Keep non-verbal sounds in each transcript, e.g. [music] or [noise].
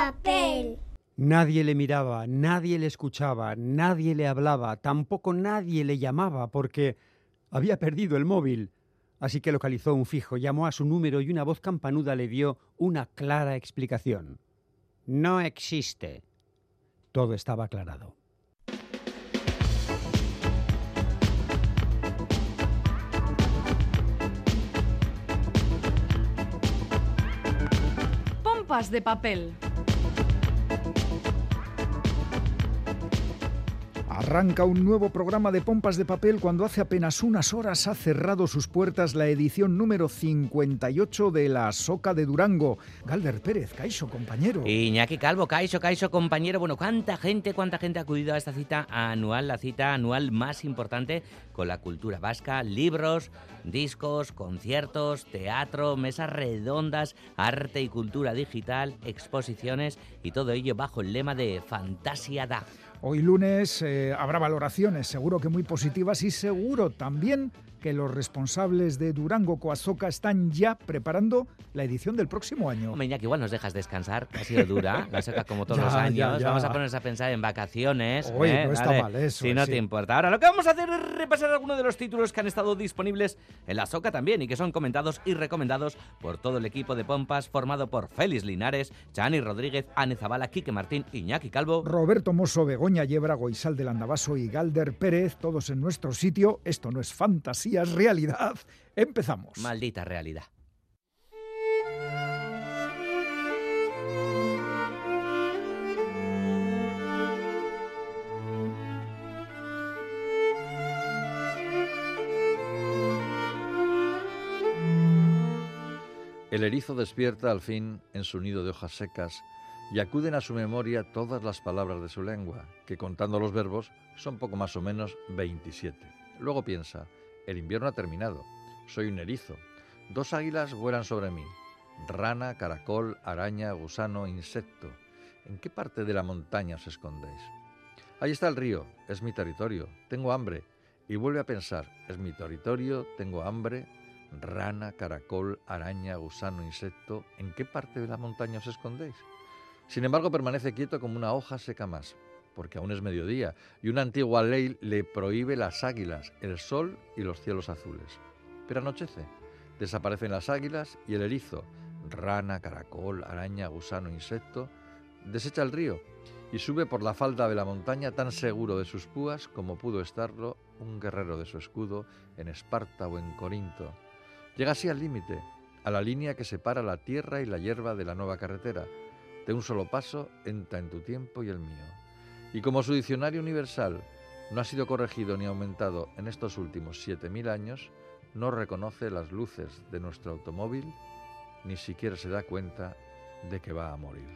papel. Nadie le miraba, nadie le escuchaba, nadie le hablaba, tampoco nadie le llamaba porque había perdido el móvil. Así que localizó un fijo, llamó a su número y una voz campanuda le dio una clara explicación. No existe. Todo estaba aclarado. Pompas de papel. Arranca un nuevo programa de pompas de papel cuando hace apenas unas horas ha cerrado sus puertas la edición número 58 de la Soca de Durango. Galder Pérez, Caixo, compañero. Iñaki Calvo, Caixo, Caixo, compañero. Bueno, ¿cuánta gente, cuánta gente ha acudido a esta cita anual, la cita anual más importante con la cultura vasca? Libros, discos, conciertos, teatro, mesas redondas, arte y cultura digital, exposiciones y todo ello bajo el lema de Fantasia da. Hoy lunes eh, habrá valoraciones, seguro que muy positivas y seguro también que los responsables de Durango Coazoca están ya preparando la edición del próximo año. Hombre, que igual nos dejas descansar, ha sido dura, la [laughs] seca como todos los años. Vamos a ponernos a pensar en vacaciones. Hoy ¿eh? no está mal eso. Si no te importa. Ahora lo que vamos a hacer es repasar algunos de los títulos que han estado disponibles en la Soca también y que son comentados y recomendados por todo el equipo de Pompas formado por Félix Linares, Chani Rodríguez, Ane Zabala, Quique Martín, Iñaki Calvo, Roberto Mosso, Begoña Yebra, Goizal del Andabaso y Galder Pérez, todos en nuestro sitio. Esto no es fantasía realidad. Empezamos. Maldita realidad. El erizo despierta al fin en su nido de hojas secas y acuden a su memoria todas las palabras de su lengua, que contando los verbos son poco más o menos 27. Luego piensa, el invierno ha terminado. Soy un erizo. Dos águilas vuelan sobre mí. Rana, caracol, araña, gusano, insecto. ¿En qué parte de la montaña os escondéis? Ahí está el río, es mi territorio, tengo hambre. Y vuelve a pensar, es mi territorio, tengo hambre. Rana, caracol, araña, gusano, insecto. ¿En qué parte de la montaña os escondéis? Sin embargo, permanece quieto como una hoja seca más porque aún es mediodía, y una antigua ley le prohíbe las águilas, el sol y los cielos azules. Pero anochece, desaparecen las águilas y el erizo, rana, caracol, araña, gusano, insecto, desecha el río y sube por la falda de la montaña tan seguro de sus púas como pudo estarlo un guerrero de su escudo en Esparta o en Corinto. Llega así al límite, a la línea que separa la tierra y la hierba de la nueva carretera. De un solo paso entra en tu tiempo y el mío. Y como su diccionario universal no ha sido corregido ni aumentado en estos últimos 7.000 años, no reconoce las luces de nuestro automóvil, ni siquiera se da cuenta de que va a morir.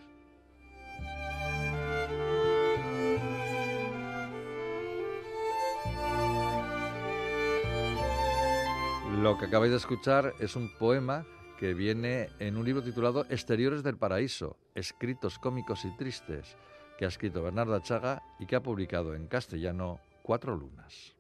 Lo que acabáis de escuchar es un poema que viene en un libro titulado Exteriores del Paraíso, escritos cómicos y tristes, que ha escrito Bernarda Chaga y que ha publicado en castellano Cuatro Lunas.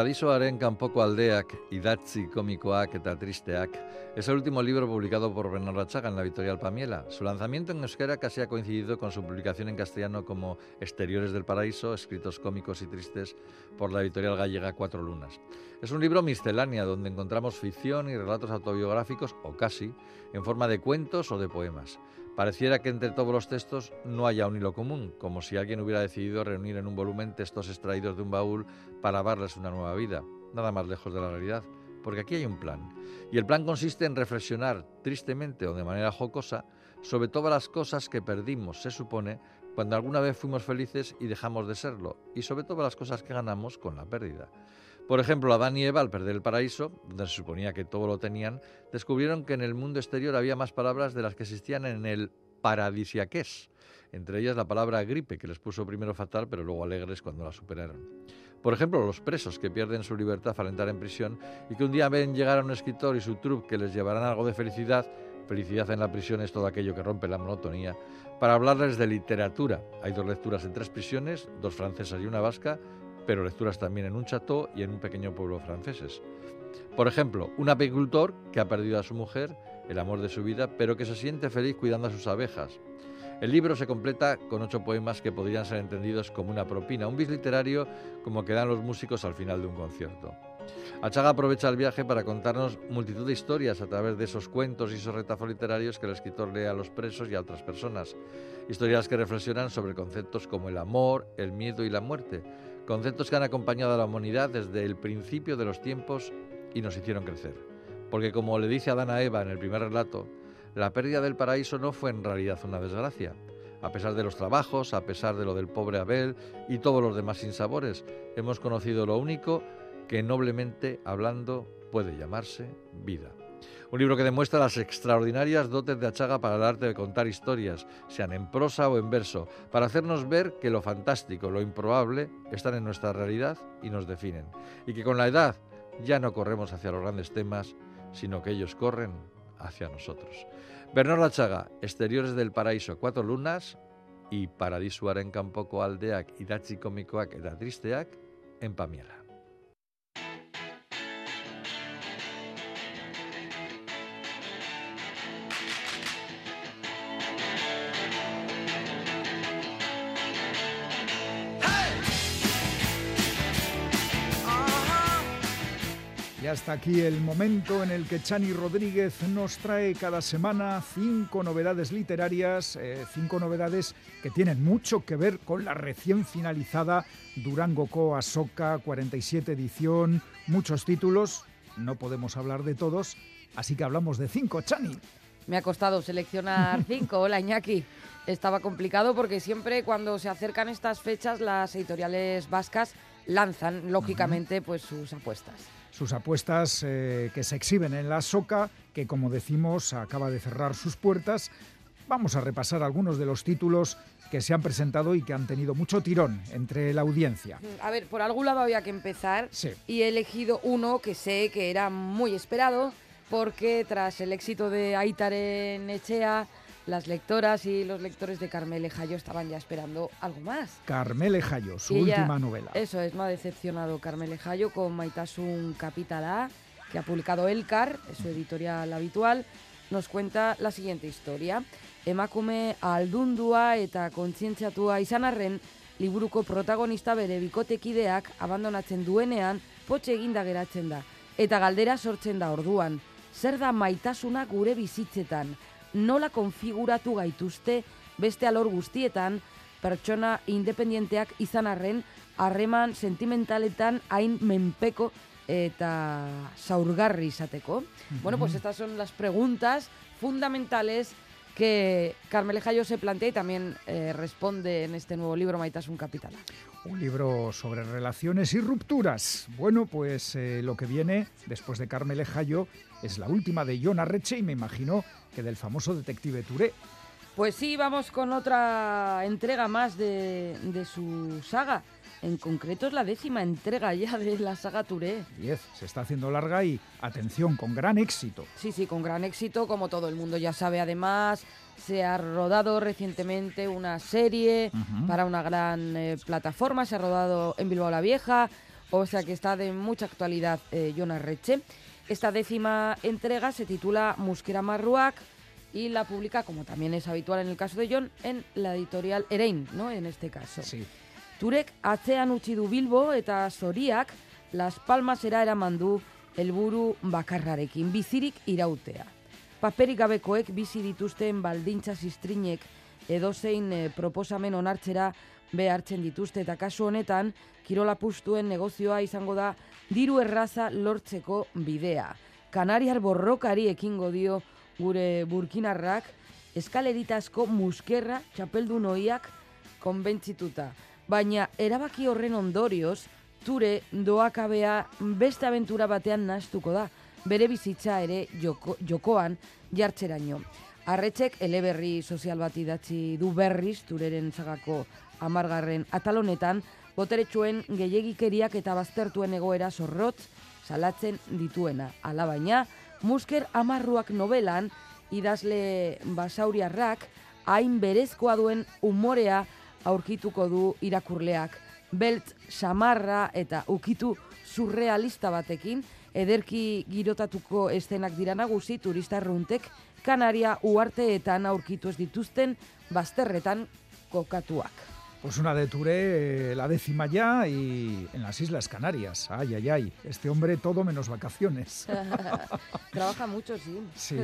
Paradisoaren kanpoko aldeak, idatzi komikoak eta tristeak, es el último libro publicado por Bernardo Chaga en la editorial Pamiela. Su lanzamiento en euskera casi ha coincidido con su publicación en castellano como Exteriores del Paraíso, escritos cómicos y tristes por la editorial gallega Cuatro Lunas. Es un libro miscelánea donde encontramos ficción y relatos autobiográficos, o casi, en forma de cuentos o de poemas. Pareciera que entre todos los textos no haya un hilo común, como si alguien hubiera decidido reunir en un volumen textos extraídos de un baúl para darles una nueva vida. Nada más lejos de la realidad, porque aquí hay un plan. Y el plan consiste en reflexionar, tristemente o de manera jocosa, sobre todas las cosas que perdimos, se supone, cuando alguna vez fuimos felices y dejamos de serlo, y sobre todas las cosas que ganamos con la pérdida. Por ejemplo, Adán y Eva, al perder el paraíso, donde se suponía que todo lo tenían, descubrieron que en el mundo exterior había más palabras de las que existían en el paradisiaqués, entre ellas la palabra gripe, que les puso primero fatal, pero luego alegres cuando la superaron. Por ejemplo, los presos que pierden su libertad al entrar en prisión y que un día ven llegar a un escritor y su troupe que les llevarán algo de felicidad, felicidad en la prisión es todo aquello que rompe la monotonía, para hablarles de literatura. Hay dos lecturas en tres prisiones, dos francesas y una vasca, pero lecturas también en un chateau y en un pequeño pueblo franceses. Por ejemplo, un apicultor que ha perdido a su mujer, el amor de su vida, pero que se siente feliz cuidando a sus abejas. El libro se completa con ocho poemas que podrían ser entendidos como una propina, un bis literario como que dan los músicos al final de un concierto. Achaga aprovecha el viaje para contarnos multitud de historias a través de esos cuentos y esos retazos literarios que el escritor lee a los presos y a otras personas. Historias que reflexionan sobre conceptos como el amor, el miedo y la muerte, conceptos que han acompañado a la humanidad desde el principio de los tiempos y nos hicieron crecer. Porque como le dice Adán a Eva en el primer relato, la pérdida del paraíso no fue en realidad una desgracia. A pesar de los trabajos, a pesar de lo del pobre Abel y todos los demás sinsabores, hemos conocido lo único que noblemente hablando puede llamarse vida. Un libro que demuestra las extraordinarias dotes de Achaga para el arte de contar historias, sean en prosa o en verso, para hacernos ver que lo fantástico, lo improbable, están en nuestra realidad y nos definen, y que con la edad ya no corremos hacia los grandes temas, sino que ellos corren hacia nosotros. Bernardo Achaga, Exteriores del Paraíso, Cuatro Lunas y Paradisuaren kanpoko aldeak idatzi komikoak eta tristeak en Pamiela. Hasta aquí el momento en el que Chani Rodríguez nos trae cada semana cinco novedades literarias, eh, cinco novedades que tienen mucho que ver con la recién finalizada Durango Co. Asoka 47 edición, muchos títulos, no podemos hablar de todos, así que hablamos de cinco, Chani. Me ha costado seleccionar [laughs] cinco. Hola, Iñaki. Estaba complicado porque siempre cuando se acercan estas fechas las editoriales vascas lanzan, lógicamente, pues sus apuestas sus apuestas eh, que se exhiben en la SOCA, que como decimos acaba de cerrar sus puertas. Vamos a repasar algunos de los títulos que se han presentado y que han tenido mucho tirón entre la audiencia. A ver, por algún lado había que empezar y he elegido uno que sé que era muy esperado porque tras el éxito de Aitar en Echea, las lectoras y los lectores de Carmele Jayo estaban ya esperando algo más. Carmele Jayo, su última novela. Eso es, no ha decepcionado Carmele Jayo con Maitasun Capital A, que ha publicado Elcar, su editorial habitual. Nos cuenta la siguiente historia. Emakume aldundua eta kontzientziatua izan arren, liburuko protagonista bere bikotekideak abandonatzen duenean potxe eginda geratzen da. Eta galdera sortzen da orduan. Zer da maitasuna gure bizitzetan? Nola konfiguratu gaituzte beste alor guztietan pertsona independienteak izan arren harreman sentimentaletan hain menpeko eta zaurgarri izateko. Bueno, pues estas son las preguntas fundamentales que Carmele Jayo se plantea y también eh, responde en este nuevo libro un Capital. Un libro sobre relaciones y rupturas. Bueno, pues eh, lo que viene después de Carmele Jayo es la última de John Arreche y me imagino que del famoso detective Touré. Pues sí, vamos con otra entrega más de, su saga. En concreto es la décima entrega ya de la saga Touré. Diez, se está haciendo larga y, atención, con gran éxito. Sí, sí, con gran éxito, como todo el mundo ya sabe. Además, se ha rodado recientemente una serie para una gran eh, plataforma, se ha rodado en Bilbao la Vieja, o sea que está de mucha actualidad eh, Jonas Reche. Esta décima entrega se titula Musquera Marruac y la publica, como también es habitual en el caso de John, en la editorial Erein, ¿no? En este caso. Sí. Turek atzean utzi du Bilbo eta Zoriak Las Palmas era eraman du helburu bakarrarekin bizirik irautea. Paperik gabekoek bizi dituzten baldintza zistrinek edozein e, proposamen onartzera behartzen dituzte eta kasu honetan kirola pustuen negozioa izango da diru erraza lortzeko bidea. Kanariar borrokari ekingo dio gure burkinarrak eskaleritasko muskerra txapeldu noiak konbentzituta. Baina erabaki horren ondorioz, ture doakabea beste aventura batean nastuko da, bere bizitza ere joko, jokoan jartzeraino. Arretxek eleberri sozial bat idatzi du berriz, tureren zagako amargarren atalonetan, boteretsuen gehiegikeriak eta baztertuen egoera zorrotz salatzen dituena. Alabaina, Musker amarruak novelan idazle basauriarrak hain berezkoa duen umorea aurkituko du irakurleak. Belt samarra eta ukitu surrealista batekin, ederki girotatuko eszenak dira nagusi turista runtek Kanaria uarteetan aurkitu ez dituzten bazterretan kokatuak. Pues una de Touré, eh, la décima ya, y en las Islas Canarias. Ay, ay, ay. Este hombre todo menos vacaciones. [laughs] Trabaja mucho, sí. Sí.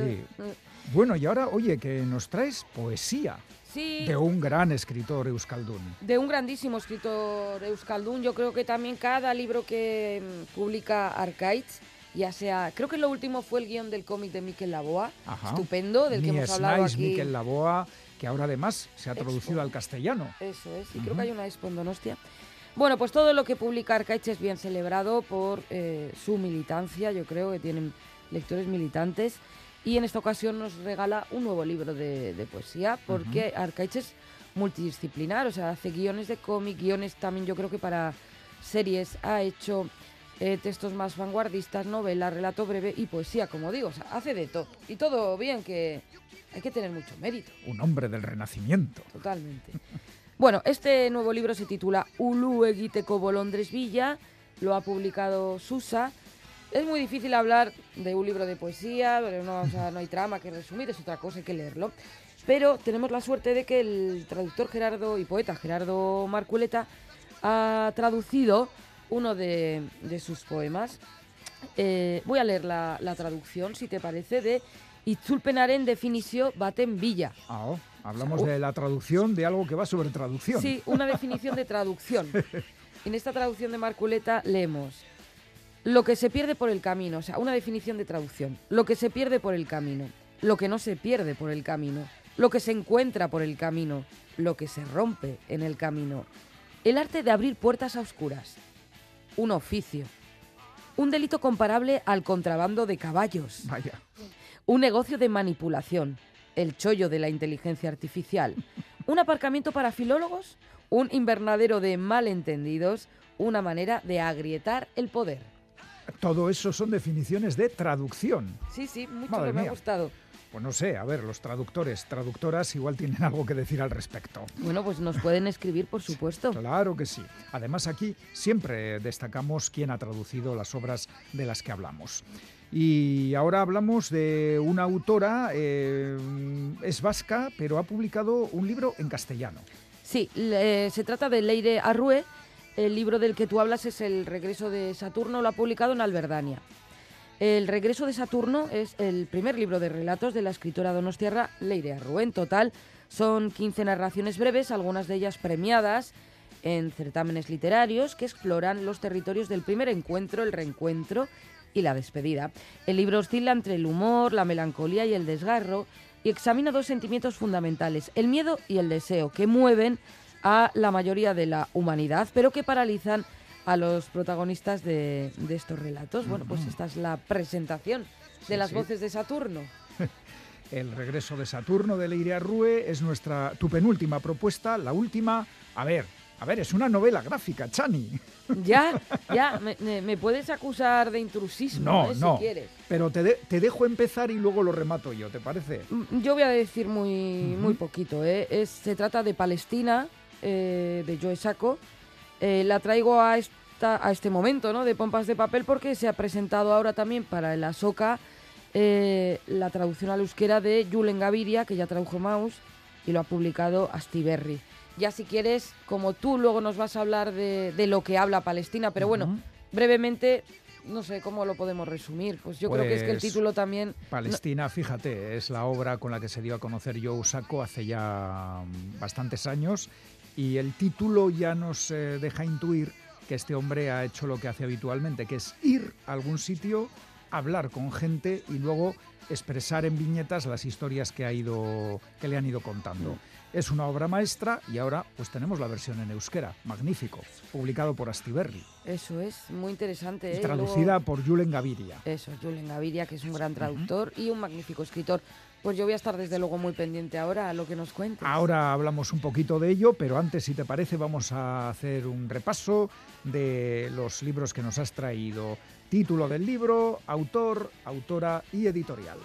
Bueno, y ahora, oye, que nos traes poesía Sí, de un gran escritor euskaldún. de un grandísimo escritor euskaldún. Yo creo que también cada libro que mm, publica Arcaitz, ya sea, creo que lo último fue el guion del cómic de Miquel Laboa, Ajá. estupendo, del que Mies hemos hablado Nais, aquí. Miquel Laboa, que ahora además se ha Expo. traducido al castellano. Eso es, y creo que hay una expo en Donostia. Bueno, pues todo lo que publica Arcaich es bien celebrado por eh, su militancia, yo creo que tienen lectores militantes. Y en esta ocasión nos regala un nuevo libro de, de poesía, porque Arcaich es multidisciplinar, o sea, hace guiones de cómic, guiones también yo creo que para series, ha hecho eh, textos más vanguardistas, novela, relato breve y poesía, como digo, o sea, hace de todo. Y todo bien, que hay que tener mucho mérito. Un hombre del Renacimiento. Totalmente. [laughs] Bueno, este nuevo libro se titula Ulu egiteko bolondres Villa, lo ha publicado Susa. Es muy difícil hablar de un libro de poesía, no, o sea, no hay trama que resumir, es otra cosa, hay que leerlo. Pero tenemos la suerte de que el traductor Gerardo y poeta Gerardo Marculeta ha traducido uno de, de sus poemas. Eh, voy a leer la, la traducción, si te parece, de Itzulpenaren definizio baten Villa. Ah, oh, hablamos de la traducción de algo que va sobre traducción. Sí, una definición de traducción. [laughs] En esta traducción de Marculeta leemos lo que se pierde por el camino, o sea, una definición de traducción. Lo que se pierde por el camino, lo que no se pierde por el camino, lo que se encuentra por el camino, lo que se rompe en el camino. El arte de abrir puertas a oscuras. Un oficio. Un delito comparable al contrabando de caballos. Vaya. Un negocio de manipulación, el chollo de la inteligencia artificial, un aparcamiento para filólogos, un invernadero de malentendidos, una manera de agrietar el poder. Todo eso son definiciones de traducción. Sí, sí, mucho Madre que me ha gustado. Pues no sé, a ver, los traductores, traductoras igual tienen algo que decir al respecto. Bueno, pues nos pueden escribir, por supuesto. Claro que sí. Además aquí siempre destacamos quién ha traducido las obras de las que hablamos. Y ahora hablamos de una autora, eh, es vasca, pero ha publicado un libro en castellano. Sí, le- se trata de Leire Arrue. El libro del que tú hablas es El regreso de Saturno, lo ha publicado en Alberdania. El regreso de Saturno es el primer libro de relatos de la escritora donostiarra Leire Arrue. En total son 15 narraciones breves, algunas de ellas premiadas en certámenes literarios que exploran los territorios del primer encuentro, el reencuentro y la despedida. El libro oscila entre el humor, la melancolía y el desgarro y examina dos sentimientos fundamentales, el miedo y el deseo, que mueven a la mayoría de la humanidad, pero que paralizan a los protagonistas de, de estos relatos. Bueno, pues esta es la presentación de Sí, las sí. voces de Saturno. [laughs] El regreso de Saturno de Leire Arrue es nuestra tu penúltima propuesta, la última. A ver, a ver, es una novela gráfica, Chani. [laughs] Ya, ya, me, me- me puedes acusar de intrusismo, No, ¿eh? no. si quieres. Pero te, de- te dejo empezar y luego lo remato yo, ¿te parece? Mm, Yo voy a decir muy, muy poquito. ¿eh? Es, se trata de Palestina, eh, de Joe Sacco. Eh, la traigo a, esta, a este momento ¿no? de Pompas de Papel porque se ha presentado ahora también para el Asoka eh, la traducción al euskera de Julen Gaviria, que ya tradujo Maus y lo ha publicado Astiberri. Ya si quieres, como tú luego nos vas a hablar de, de lo que habla Palestina, pero bueno, brevemente, no sé cómo lo podemos resumir. Pues yo creo que es que el Pues, título también... Palestina, fíjate, es la obra con la que se dio a conocer Joe Sacco hace ya bastantes años y el título ya nos eh, deja intuir que este hombre ha hecho lo que hace habitualmente, que es ir a algún sitio, hablar con gente y luego expresar en viñetas las historias que ha ido que le han ido contando. Es una obra maestra y ahora pues tenemos la versión en euskera, magnífico, publicado por Astiberri. Eso es, muy interesante. ¿eh? Traducida por Julen Gaviria. Eso, Julen Gaviria, que es un gran traductor y un magnífico escritor. Pues yo voy a estar desde luego muy pendiente ahora a lo que nos cuentes. Ahora hablamos un poquito de ello, pero antes, si te parece, vamos a hacer un repaso de los libros que nos has traído. Título del libro, autor, autora y editorial.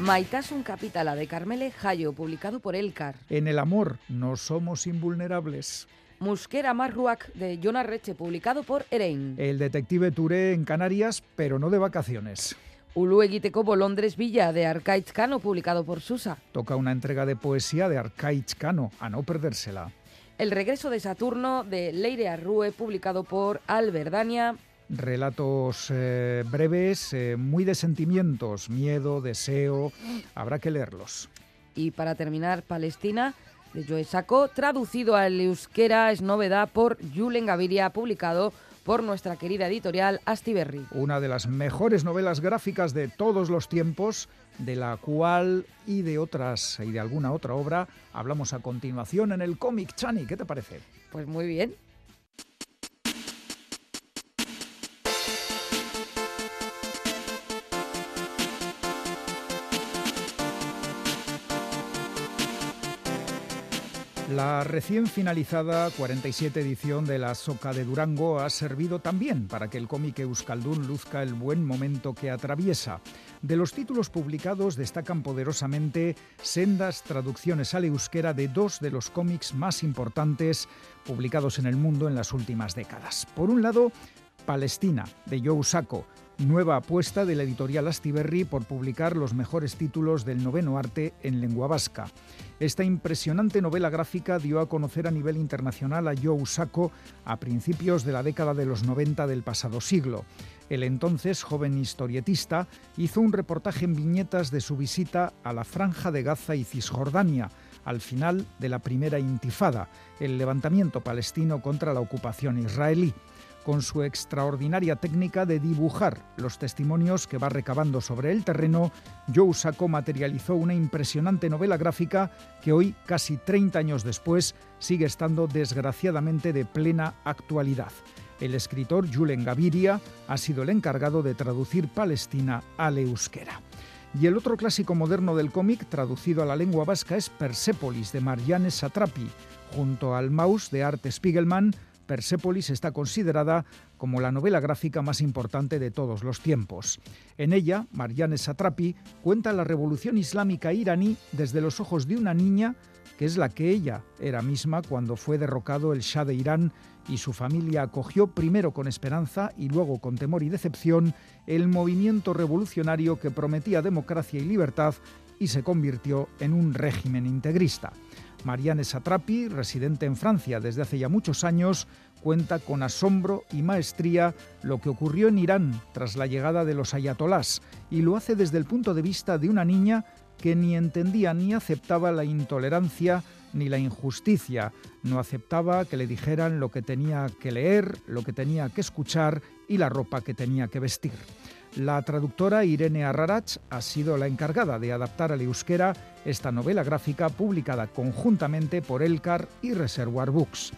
Maitasun Capitala de Carmele Jayo, publicado por Elcar. En el amor no somos invulnerables. Musquera Marruac de Jonah Reche, publicado por Erein. El detective Touré en Canarias, pero no de vacaciones. Ulueguiteco Bolondres Villa de Arcaich Cano, publicado por Susa. Toca una entrega de poesía de Arcaich Cano, a no perdérsela. El regreso de Saturno de Leire Arrue, publicado por Alberdania relatos eh, breves, eh, muy de sentimientos, miedo, deseo, habrá que leerlos. Y para terminar, Palestina, de Joe Saco, traducido al euskera, es novedad por Julen Gaviria, publicado por nuestra querida editorial Astiberri. Una de las mejores novelas gráficas de todos los tiempos, de la cual y de otras y de alguna otra obra hablamos a continuación en el cómic Chani. ¿Qué te parece? Pues muy bien. La recién finalizada 47 edición de la Soca de Durango ha servido también para que el cómic Euskaldun luzca el buen momento que atraviesa. De los títulos publicados destacan poderosamente sendas traducciones al euskera de dos de los cómics más importantes publicados en el mundo en las últimas décadas. Por un lado, Palestina, de Joe Sacco, nueva apuesta de la editorial Astiberri por publicar los mejores títulos del noveno arte en lengua vasca. Esta impresionante novela gráfica dio a conocer a nivel internacional a Joe Sacco a principios de la década de los 90 del pasado siglo. El entonces joven historietista hizo un reportaje en viñetas de su visita a la Franja de Gaza y Cisjordania, al final de la primera intifada, el levantamiento palestino contra la ocupación israelí con su extraordinaria técnica de dibujar los testimonios que va recabando sobre el terreno, Joe Sacco materializó una impresionante novela gráfica que hoy, casi 30 años después, sigue estando desgraciadamente de plena actualidad. El escritor Julen Gaviria ha sido el encargado de traducir Palestina al euskera. Y el otro clásico moderno del cómic, traducido a la lengua vasca, es Persepolis de Marianne Satrapi, junto al Maus de Art Spiegelman, Persépolis está considerada como la novela gráfica más importante de todos los tiempos. En ella, Marianne Satrapi cuenta la revolución islámica iraní desde los ojos de una niña que es la que ella era misma cuando fue derrocado el Shah de Irán y su familia acogió primero con esperanza y luego con temor y decepción el movimiento revolucionario que prometía democracia y libertad y se convirtió en un régimen integrista. Marianne Satrapi, residente en Francia desde hace ya muchos años, cuenta con asombro y maestría lo que ocurrió en Irán tras la llegada de los ayatolás y lo hace desde el punto de vista de una niña que ni entendía ni aceptaba la intolerancia ni la injusticia, no aceptaba que le dijeran lo que tenía que leer, lo que tenía que escuchar y la ropa que tenía que vestir. La traductora Irene Arrarach ha sido la encargada de adaptar al euskera esta novela gráfica publicada conjuntamente por Elcar y Reservoir Books.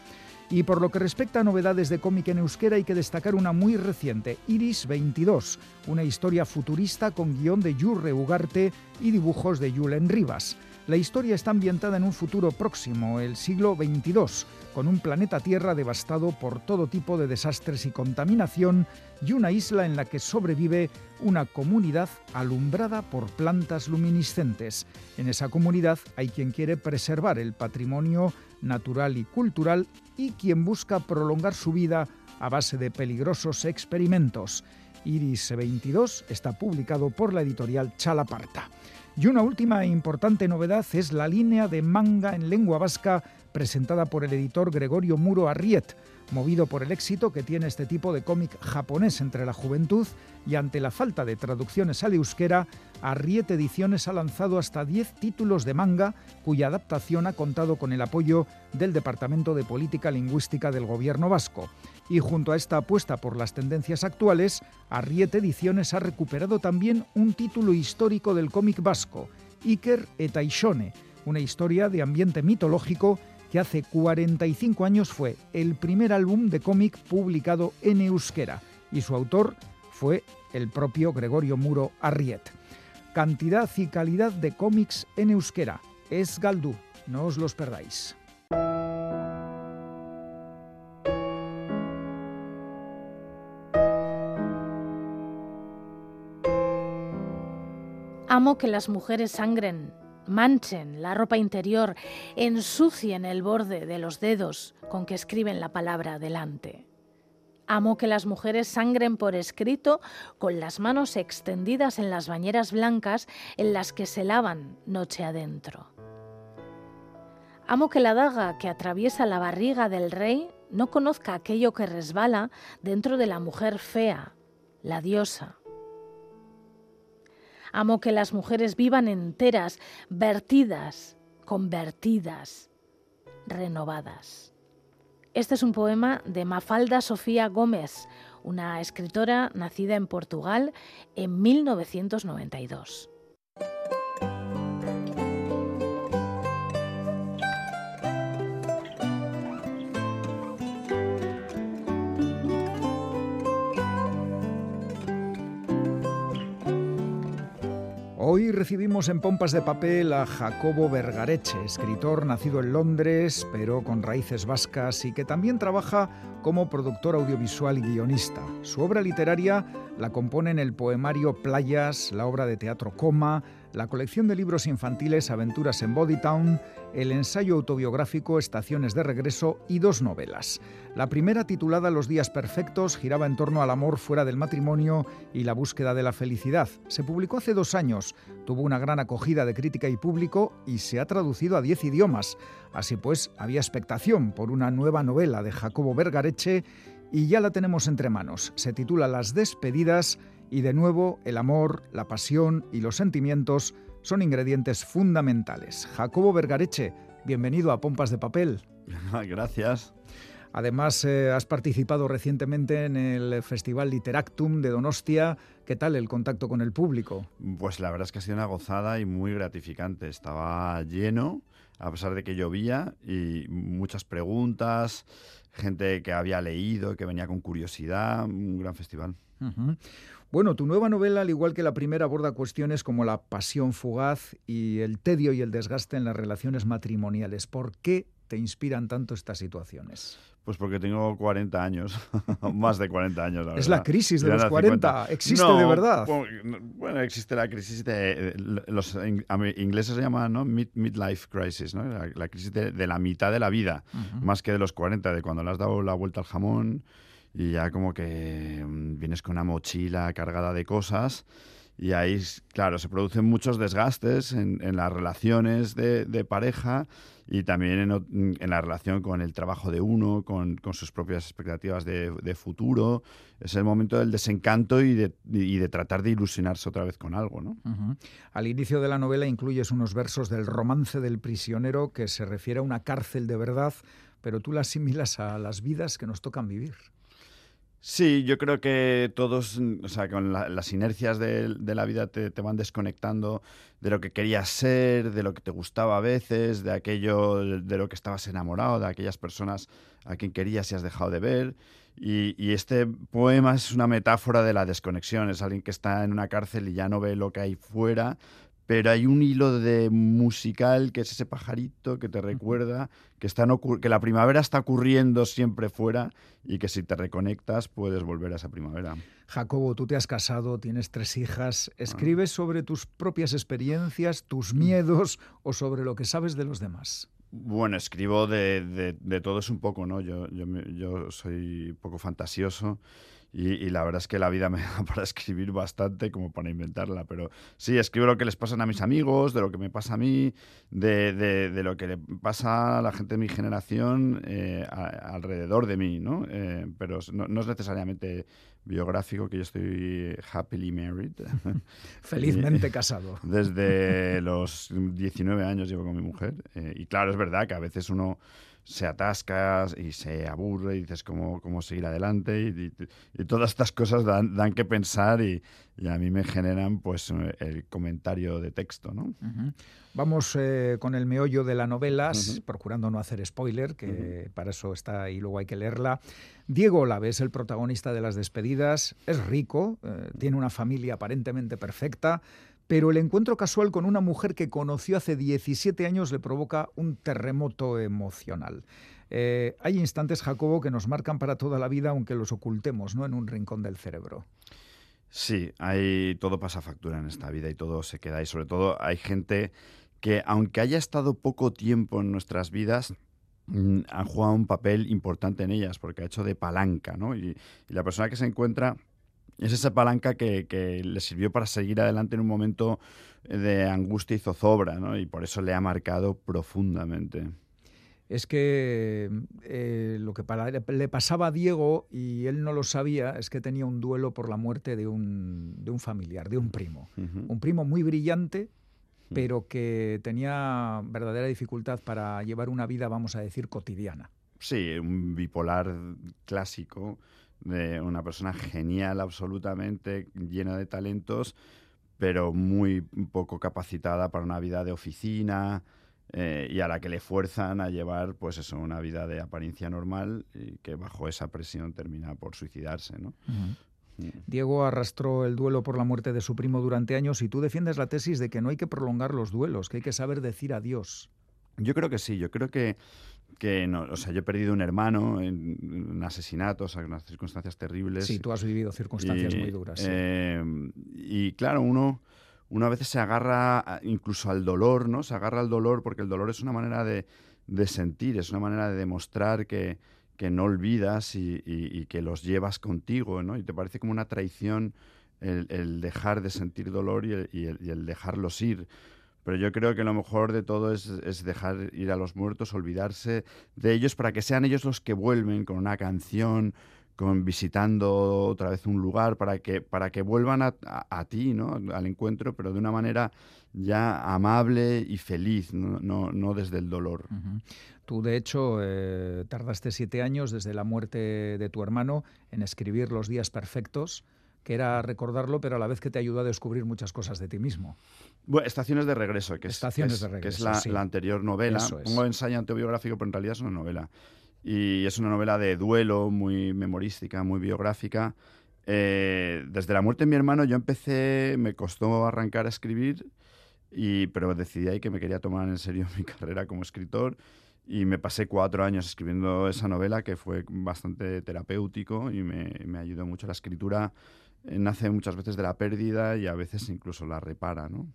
Y por lo que respecta a novedades de cómic en euskera hay que destacar una muy reciente, Iris 22, una historia futurista con guion de Jurre Ugarte y dibujos de Julen Rivas. La historia está ambientada en un futuro próximo, el siglo XXII, con un planeta Tierra devastado por todo tipo de desastres y contaminación y una isla en la que sobrevive una comunidad alumbrada por plantas luminiscentes. En esa comunidad hay quien quiere preservar el patrimonio natural y cultural y quien busca prolongar su vida a base de peligrosos experimentos. Iris 22 está publicado por la editorial Chalaparta. Y una última e importante novedad es la línea de manga en lengua vasca presentada por el editor Gregorio Muro Arriet, movido por el éxito que tiene este tipo de cómic japonés entre la juventud y ante la falta de traducciones al euskera, Arriet Ediciones ha lanzado hasta 10 títulos de manga cuya adaptación ha contado con el apoyo del Departamento de Política Lingüística del Gobierno vasco. Y junto a esta apuesta por las tendencias actuales, Arriet Ediciones ha recuperado también un título histórico del cómic vasco, Iker Etaishone, una historia de ambiente mitológico que hace 45 años fue el primer álbum de cómic publicado en euskera y su autor fue el propio Gregorio Muro Arriet. Cantidad y calidad de cómics en euskera. Es Galdú, no os los perdáis. Amo que las mujeres sangren, manchen la ropa interior, ensucien el borde de los dedos con que escriben la palabra delante. Amo que las mujeres sangren por escrito con las manos extendidas en las bañeras blancas en las que se lavan noche adentro. Amo que la daga que atraviesa la barriga del rey no conozca aquello que resbala dentro de la mujer fea, la diosa. Amo que las mujeres vivan enteras, vertidas, convertidas, renovadas. Este es un poema de Mafalda Sofía Gómez, una escritora nacida en Portugal en 1992. Hoy recibimos en Pompas de Papel a Jacobo Vergareche, escritor nacido en Londres, pero con raíces vascas y que también trabaja como productor audiovisual y guionista. Su obra literaria la componen el poemario Playas, la obra de teatro Coma, la colección de libros infantiles Aventuras en Bodytown, el ensayo autobiográfico Estaciones de Regreso y dos novelas. La primera, titulada Los días perfectos, giraba en torno al amor fuera del matrimonio y la búsqueda de la felicidad. Se publicó hace dos años, tuvo una gran acogida de crítica y público y se ha traducido a diez idiomas. Así pues, había expectación por una nueva novela de Jacobo Vergareche y ya la tenemos entre manos. Se titula Las despedidas y de nuevo el amor, la pasión y los sentimientos son ingredientes fundamentales. Jacobo Vergareche, bienvenido a Pompas de Papel. [laughs] Gracias. Además, eh, has participado recientemente en el Festival Literactum de Donostia. ¿Qué tal el contacto con el público? Pues la verdad es que ha sido una gozada y muy gratificante. Estaba lleno, a pesar de que llovía, y muchas preguntas, gente que había leído, que venía con curiosidad, un gran festival. Bueno, tu nueva novela, al igual que la primera, aborda cuestiones como la pasión fugaz y el tedio y el desgaste en las relaciones matrimoniales. ¿Por qué te inspiran tanto estas situaciones? Pues porque tengo 40 años, [laughs] más de 40 años. es la crisis de los 40, ¿existe de verdad? Bueno, existe la crisis de, los ingleses se llaman ¿no? Mid, midlife crisis, ¿no? la, crisis de, la mitad de la vida, más que de los 40, de cuando le has dado la vuelta al jamón y ya como que mm, vienes con una mochila cargada de cosas y ahí, claro, se producen muchos desgastes en, las relaciones de, pareja y también en, la relación con el trabajo de uno, con, sus propias expectativas de, futuro. Es el momento del desencanto y de, tratar de ilusionarse otra vez con algo. ¿no? Al inicio de la novela incluyes unos versos del romance del prisionero que se refiere a una cárcel de verdad, pero tú la asimilas a las vidas que nos tocan vivir. Sí, yo creo que todos, o sea, con las inercias de, la vida te, van desconectando de lo que querías ser, de lo que te gustaba a veces, de aquello de lo que estabas enamorado, de aquellas personas a quien querías y has dejado de ver. Y, y, este poema es una metáfora de la desconexión, es alguien que está en una cárcel y ya no ve lo que hay fuera, pero hay un hilo de musical que es ese pajarito que te recuerda que, que la primavera está ocurriendo siempre fuera y que si te reconectas puedes volver a esa primavera. Jacobo, tú te has casado, tienes tres hijas, ¿escribes sobre tus propias experiencias, tus miedos o sobre lo que sabes de los demás? Bueno, escribo de, de, de todo es un poco, ¿no? Yo, yo, yo soy un poco fantasioso y, la verdad es que la vida me [laughs] da para escribir bastante como para inventarla. Pero sí, escribo lo que les pasa a mis amigos, de lo que me pasa a mí, de, de, lo que le pasa a la gente de mi generación eh, alrededor de mí, ¿no? Eh, pero no, no, es necesariamente biográfico, que yo estoy happily married. [laughs] [laughs] Felizmente casado. Desde los 19 años llevo con mi mujer. Eh, y claro, es verdad que a veces uno se atasca y se aburre y dices cómo, cómo seguir adelante y, todas estas cosas dan, dan que pensar y, a mí me generan pues el comentario de texto. ¿no? Vamos eh, con el meollo de la novela, procurando no hacer spoiler, que para eso está y luego hay que leerla. Diego Olaves, el protagonista de las despedidas, es rico, eh, tiene una familia aparentemente perfecta, pero el encuentro casual con una mujer que conoció hace 17 años le provoca un terremoto emocional. Eh, hay instantes, Jacobo, que nos marcan para toda la vida, aunque los ocultemos, ¿no? En un rincón del cerebro. Sí, hay, todo pasa factura en esta vida y todo se queda. Y sobre todo hay gente que, aunque haya estado poco tiempo en nuestras vidas, mm, han jugado un papel importante en ellas, porque ha hecho de palanca, ¿no? y la persona que se encuentra es esa palanca que, le sirvió para seguir adelante en un momento de angustia y zozobra, ¿no? Y por eso le ha marcado profundamente. Es que eh, lo que le pasaba a Diego, y él no lo sabía, es que tenía un duelo por la muerte de un, de un familiar, de un primo. Un primo muy brillante, pero que tenía verdadera dificultad para llevar una vida, vamos a decir, cotidiana. Sí, un bipolar clásico de una persona genial absolutamente, llena de talentos, pero muy poco capacitada para una vida de oficina eh, y a la que le fuerzan a llevar pues eso, una vida de apariencia normal y que bajo esa presión termina por suicidarse. ¿no? Mm. Diego arrastró el duelo por la muerte de su primo durante años y tú defiendes la tesis de que no hay que prolongar los duelos, que hay que saber decir adiós. Yo creo que sí, yo creo que que no, o sea, yo he perdido un hermano en un asesinato, o sea, en unas circunstancias terribles. Sí, tú has vivido circunstancias muy duras. Eh, y claro, uno, uno a veces se agarra incluso al dolor, ¿no? Se agarra al dolor porque el dolor es una manera de, de sentir, es una manera de demostrar que, que no olvidas y, y, que los llevas contigo, ¿no? Y te parece como una traición el, el dejar de sentir dolor y el, y el dejarlos ir. Pero yo creo que lo mejor de todo es, dejar ir a los muertos, olvidarse de ellos para que sean ellos los que vuelven con una canción, con visitando otra vez un lugar, para que, para que vuelvan a, ti, ¿no? al encuentro, pero de una manera ya amable y feliz, no, no, desde el dolor. Tú, de hecho, eh, tardaste siete años desde la muerte de tu hermano en escribir Los días perfectos que era recordarlo, pero a la vez que te ayuda a descubrir muchas cosas de ti mismo. Bueno, Estaciones de regreso, que es, Estaciones de regreso, que es la, anterior novela. Pongo ensayo autobiográfico, pero en realidad es una novela. Y es una novela de duelo, muy memorística, muy biográfica. Eh, desde la muerte de mi hermano yo empecé, me costó arrancar a escribir, y, pero decidí ahí que me quería tomar en serio [laughs] mi carrera como escritor y me pasé cuatro años escribiendo esa novela que fue bastante terapéutico y me, me ayudó mucho la escritura nace muchas veces de la pérdida y a veces incluso la repara. ¿no?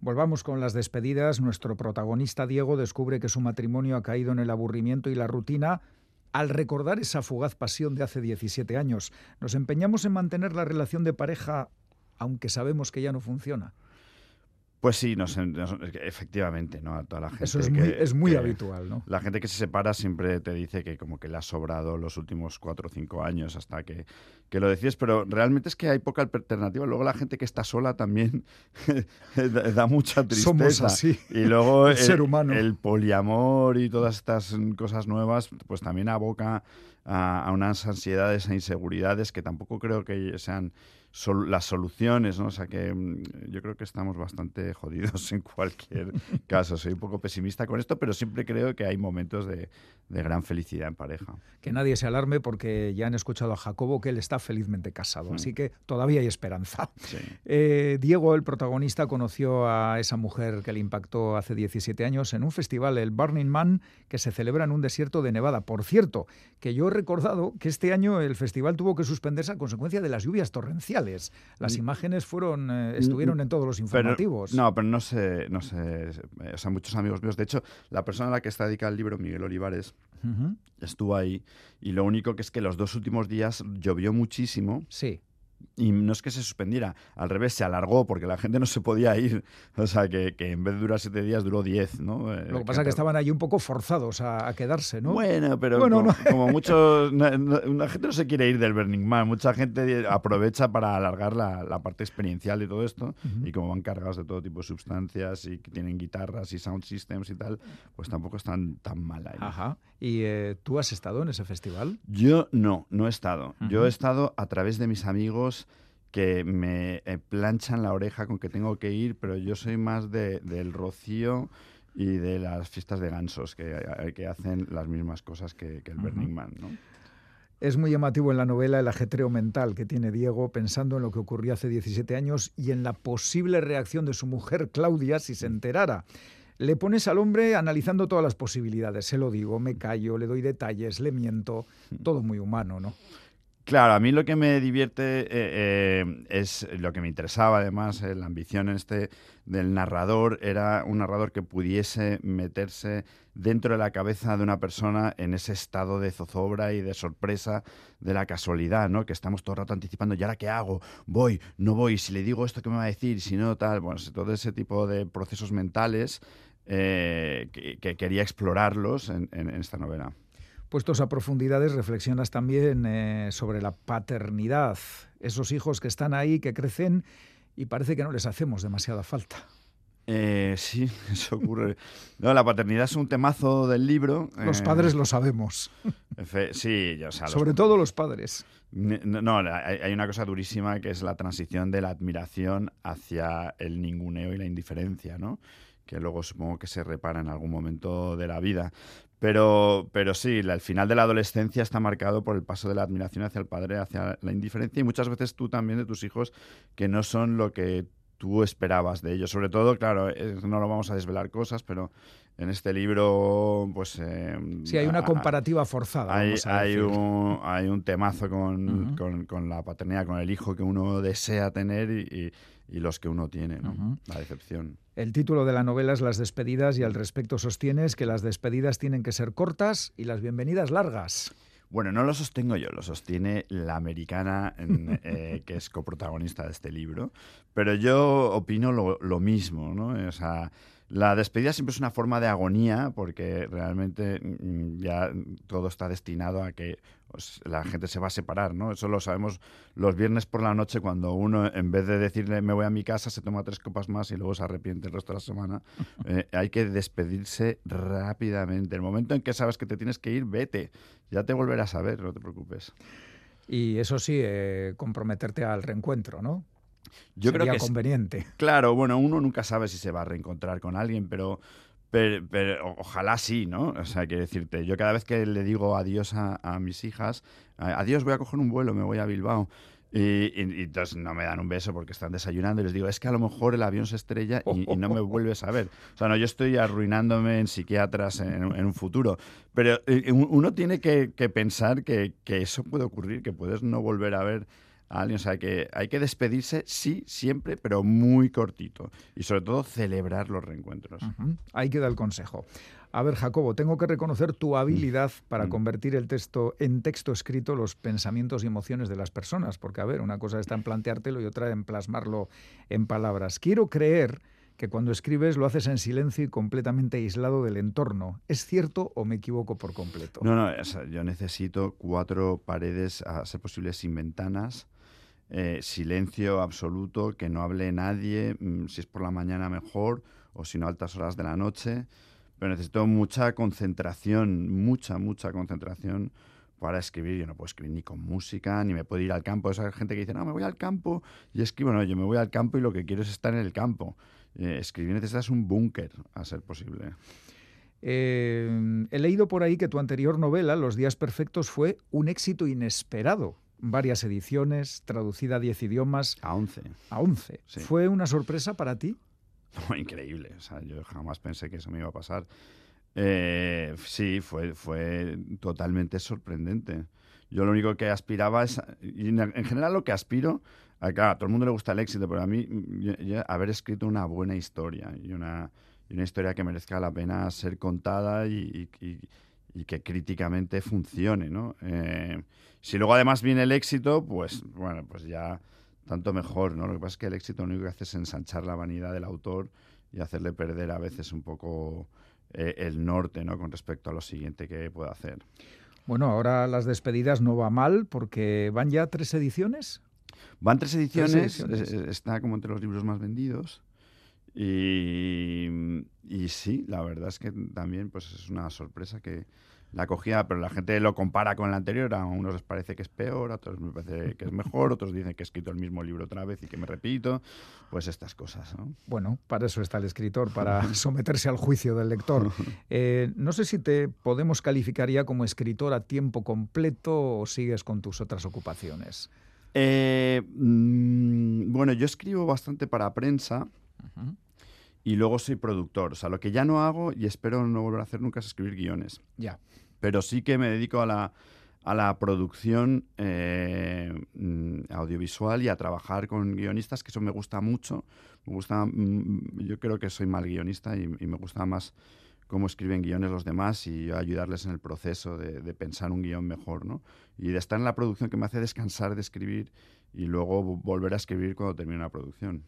Volvamos con las despedidas. Nuestro protagonista Diego descubre que su matrimonio ha caído en el aburrimiento y la rutina. Al recordar esa fugaz pasión de hace 17 años, nos empeñamos en mantener la relación de pareja aunque sabemos que ya no funciona. Pues sí, efectivamente, ¿no? A toda la gente. Eso es muy, es muy habitual, ¿no? La gente que se separa siempre te dice que como que le ha sobrado los últimos cuatro o cinco años hasta que, que lo decides, pero realmente es que hay poca alternativa. Luego la gente que está sola también [laughs] da mucha tristeza. Somos así. Y luego [laughs] el, ser humano. el poliamor y todas estas cosas nuevas, pues también aboca a, a unas ansiedades e inseguridades que tampoco creo que sean las soluciones, ¿no? O sea que mm, yo creo que estamos bastante [laughs] jodidos en cualquier [laughs] caso. Soy un poco pesimista con esto, pero siempre creo que hay momentos de, gran felicidad en pareja. Que nadie se alarme porque ya han escuchado a Jacobo que él está felizmente casado, así mm. que todavía hay esperanza. [laughs] Eh, Diego, el protagonista, conoció a esa mujer que le impactó hace 17 años en un festival, el Burning Man, que se celebra en un desierto de Nevada. Por cierto, que yo he recordado que este año el festival tuvo que suspenderse a consecuencia de las lluvias torrenciales. Las mm. imágenes fueron, eh, mm, estuvieron mm, en todos los informativos. no, pero no sé, no sé. O sea, muchos amigos míos. De hecho, la persona a la que está dedicada el libro, Miguel Olivares. Estuvo ahí. Y lo único que es que los dos últimos días llovió muchísimo Sí. Y no es que se suspendiera, al revés, se alargó porque la gente no se podía ir. O sea, que, que en vez de durar siete días, duró diez, ¿no? Eh, Lo que pasa es que estaban ahí un poco forzados a, a quedarse, ¿no? Bueno, pero Bueno, como, no. como [laughs] muchos... no- no- la gente no se quiere ir del Burning Man. Mucha gente aprovecha para alargar la, la parte experiencial de todo esto. Ujú. Y como van cargados de todo tipo de sustancias y que tienen guitarras y sound systems y tal, pues tampoco están tan mal ahí. Ajá. ¿Y eh, tú has estado en ese festival? Yo no, no he estado. Yo Ujú. he estado a través de mis amigos que me eh, planchan la oreja con que tengo que ir, pero yo soy más de, del rocío y de las fiestas de gansos, que, eh, que hacen las mismas cosas que, que el Ujú. Burning Man, ¿no? Es muy llamativo en la novela el ajetreo mental que tiene Diego pensando en lo que ocurrió hace 17 años y en la posible reacción de su mujer Claudia si se enterara. Le pones al hombre analizando todas las posibilidades. Se lo digo, me callo, le doy detalles, le miento. Todo muy humano, ¿no? Claro, a mí lo que me divierte eh, eh, es lo que me interesaba, además, eh, la ambición este del narrador era un narrador que pudiese meterse dentro de la cabeza de una persona en ese estado de zozobra y de sorpresa de la casualidad, ¿no? Que estamos todo el rato anticipando, ¿y ahora qué hago? ¿Voy? ¿No voy? Si le digo esto, ¿qué me va a decir? Si no, tal. Bueno, todo ese tipo de procesos mentales que, que quería explorarlos en- en- en esta novela. Puestos a profundidades, reflexionas también eh, sobre la paternidad. Esos hijos que están ahí, que crecen y parece que no les hacemos demasiada falta. Eh, sí, [laughs] eso ocurre. No, la paternidad es un temazo del libro. Los eh, padres lo sabemos, [laughs] efe- sí, o sea, los- sobre todo los padres. No, no, hay una cosa durísima que es la transición de la admiración hacia el ninguneo y la indiferencia, ¿no? Que luego supongo que se repara en algún momento de la vida. Pero, pero sí, la- el final de la adolescencia está marcado por el paso de la admiración hacia el padre, hacia la indiferencia y muchas veces tú también de tus hijos que no son lo que tú esperabas de ellos. Sobre todo, claro, no lo vamos a desvelar cosas, pero en este libro, pues... eh, Sí, hay una comparativa forzada. hay, vamos a hay decir. un, hay un temazo con, Ujú. con- con la paternidad, con el hijo que uno desea tener y, y- y los que uno tiene, ¿no? La decepción. El título de la novela es Las despedidas y al respecto sostienes que las despedidas tienen que ser cortas y las bienvenidas largas. Bueno, no lo sostengo yo, lo sostiene la americana [laughs] eh, que es coprotagonista de este libro, pero yo opino lo, lo mismo, ¿no? O sea, la despedida siempre es una forma de agonía porque realmente mm, ya todo está destinado a que pues, la gente se va a separar, ¿no? Eso lo sabemos los viernes por la noche cuando uno, en vez de decirle me voy a mi casa, se toma tres copas más y luego se arrepiente el resto de la semana. [laughs] Eh, hay que despedirse rápidamente. El momento en que sabes que te tienes que ir, vete. Ya te volverás a ver, no te preocupes. Y eso sí, eh, comprometerte al reencuentro, ¿no? Yo Sería creo que es- conveniente. Claro, bueno, uno nunca sabe si se va a reencontrar con alguien, pero, pero, ojalá sí, ¿no? O sea, quiero decirte, yo cada vez que le digo adiós a, a mis hijas, adiós, voy a coger un vuelo, me voy a Bilbao. Y, y- y entonces no me dan un beso porque están desayunando y les digo, es que a lo mejor el avión se estrella y, y no me vuelves a ver. O sea, no, yo estoy arruinándome en psiquiatras en, en un futuro. Pero eh, un- uno tiene que, que pensar que, que eso puede ocurrir, que puedes no volver a ver alguien. O sea, que hay que despedirse, sí, siempre, pero muy cortito. Y sobre todo celebrar los reencuentros. Ujú. Ahí queda el consejo. A ver, Jacobo, tengo que reconocer tu habilidad para Mm. convertir el texto en texto escrito los pensamientos y emociones de las personas, porque a ver, una cosa está en planteártelo y otra en plasmarlo en palabras. Quiero creer que cuando escribes lo haces en silencio y completamente aislado del entorno. ¿Es cierto o me equivoco por completo? No, no, yo necesito cuatro paredes, a ser posible sin ventanas, eh, silencio absoluto, que no hable nadie, mm, si es por la mañana mejor, o si no altas horas de la noche. Pero necesito mucha concentración, mucha, mucha concentración para escribir. Yo no puedo escribir ni con música, ni me puedo ir al campo. Esa gente que dice, no, me voy al campo y escribo. No, yo me voy al campo y lo que quiero es estar en el campo. Eh, escribir necesitas un búnker, a ser posible. Eh, he leído por ahí que tu anterior novela, Los días perfectos, fue un éxito inesperado. Varias ediciones, traducida a 10 idiomas, A 11. a 11. Sí. ¿Fue una sorpresa para ti? No, increíble. O sea, yo jamás pensé que eso me iba a pasar. Eh, sí, fue, fue totalmente sorprendente. Yo lo único que aspiraba es, y en en general lo que aspiro, a, claro, a todo el mundo le gusta el éxito, pero a mí yo- yo haber escrito una buena historia y una, y una historia que merezca la pena ser contada y, y- y- y que críticamente funcione, ¿no? Eh, si luego además viene el éxito, pues bueno, pues ya tanto mejor, ¿no? Lo que pasa es que el éxito lo único que hace es ensanchar la vanidad del autor y hacerle perder a veces un poco eh, el norte, ¿no? Con respecto a lo siguiente que pueda hacer. Bueno, ahora las despedidas no va mal porque van ya tres ediciones. Van tres ediciones, está como entre los libros más vendidos. Y, y, sí, la verdad es que también pues es una sorpresa que, la acogida, pero la gente lo compara con la anterior, a unos les parece que es peor, a otros me parece que es mejor, otros dicen que he escrito el mismo libro otra vez y que me repito, pues estas cosas. ¿no? Bueno, para eso está el escritor, para [laughs] someterse al juicio del lector. [laughs] Eh, no sé si te podemos calificar ya como escritor a tiempo completo o sigues con tus otras ocupaciones. Eh, mm, bueno, yo escribo bastante para prensa. Y luego soy productor. O sea, lo que ya no hago y espero no volver a hacer nunca es escribir guiones. Ya pero sí que me dedico a la, a la producción eh, audiovisual y a trabajar con guionistas, que eso me gusta mucho. Me gusta, mm, yo creo que soy mal guionista y, me gusta más cómo escriben guiones los demás y ayudarles en el proceso de, de, pensar un guion mejor, ¿no? Y de estar en la producción que me hace descansar de escribir y luego volver a escribir cuando termine la producción.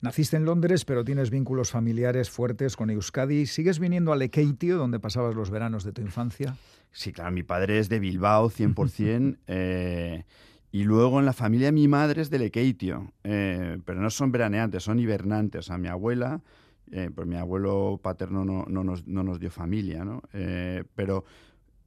Naciste en Londres, pero tienes vínculos familiares fuertes con Euskadi. ¿Sigues viniendo a Lekeitio, donde pasabas los veranos de tu infancia? Sí, claro, mi padre es de Bilbao, 100%. [laughs] eh, y luego en la familia de mi madre es de Lekeitio, eh, pero no son veraneantes, son hibernantes. O sea, mi abuela, eh, pues mi abuelo paterno no, no, nos, no nos dio familia, ¿no? Eh, pero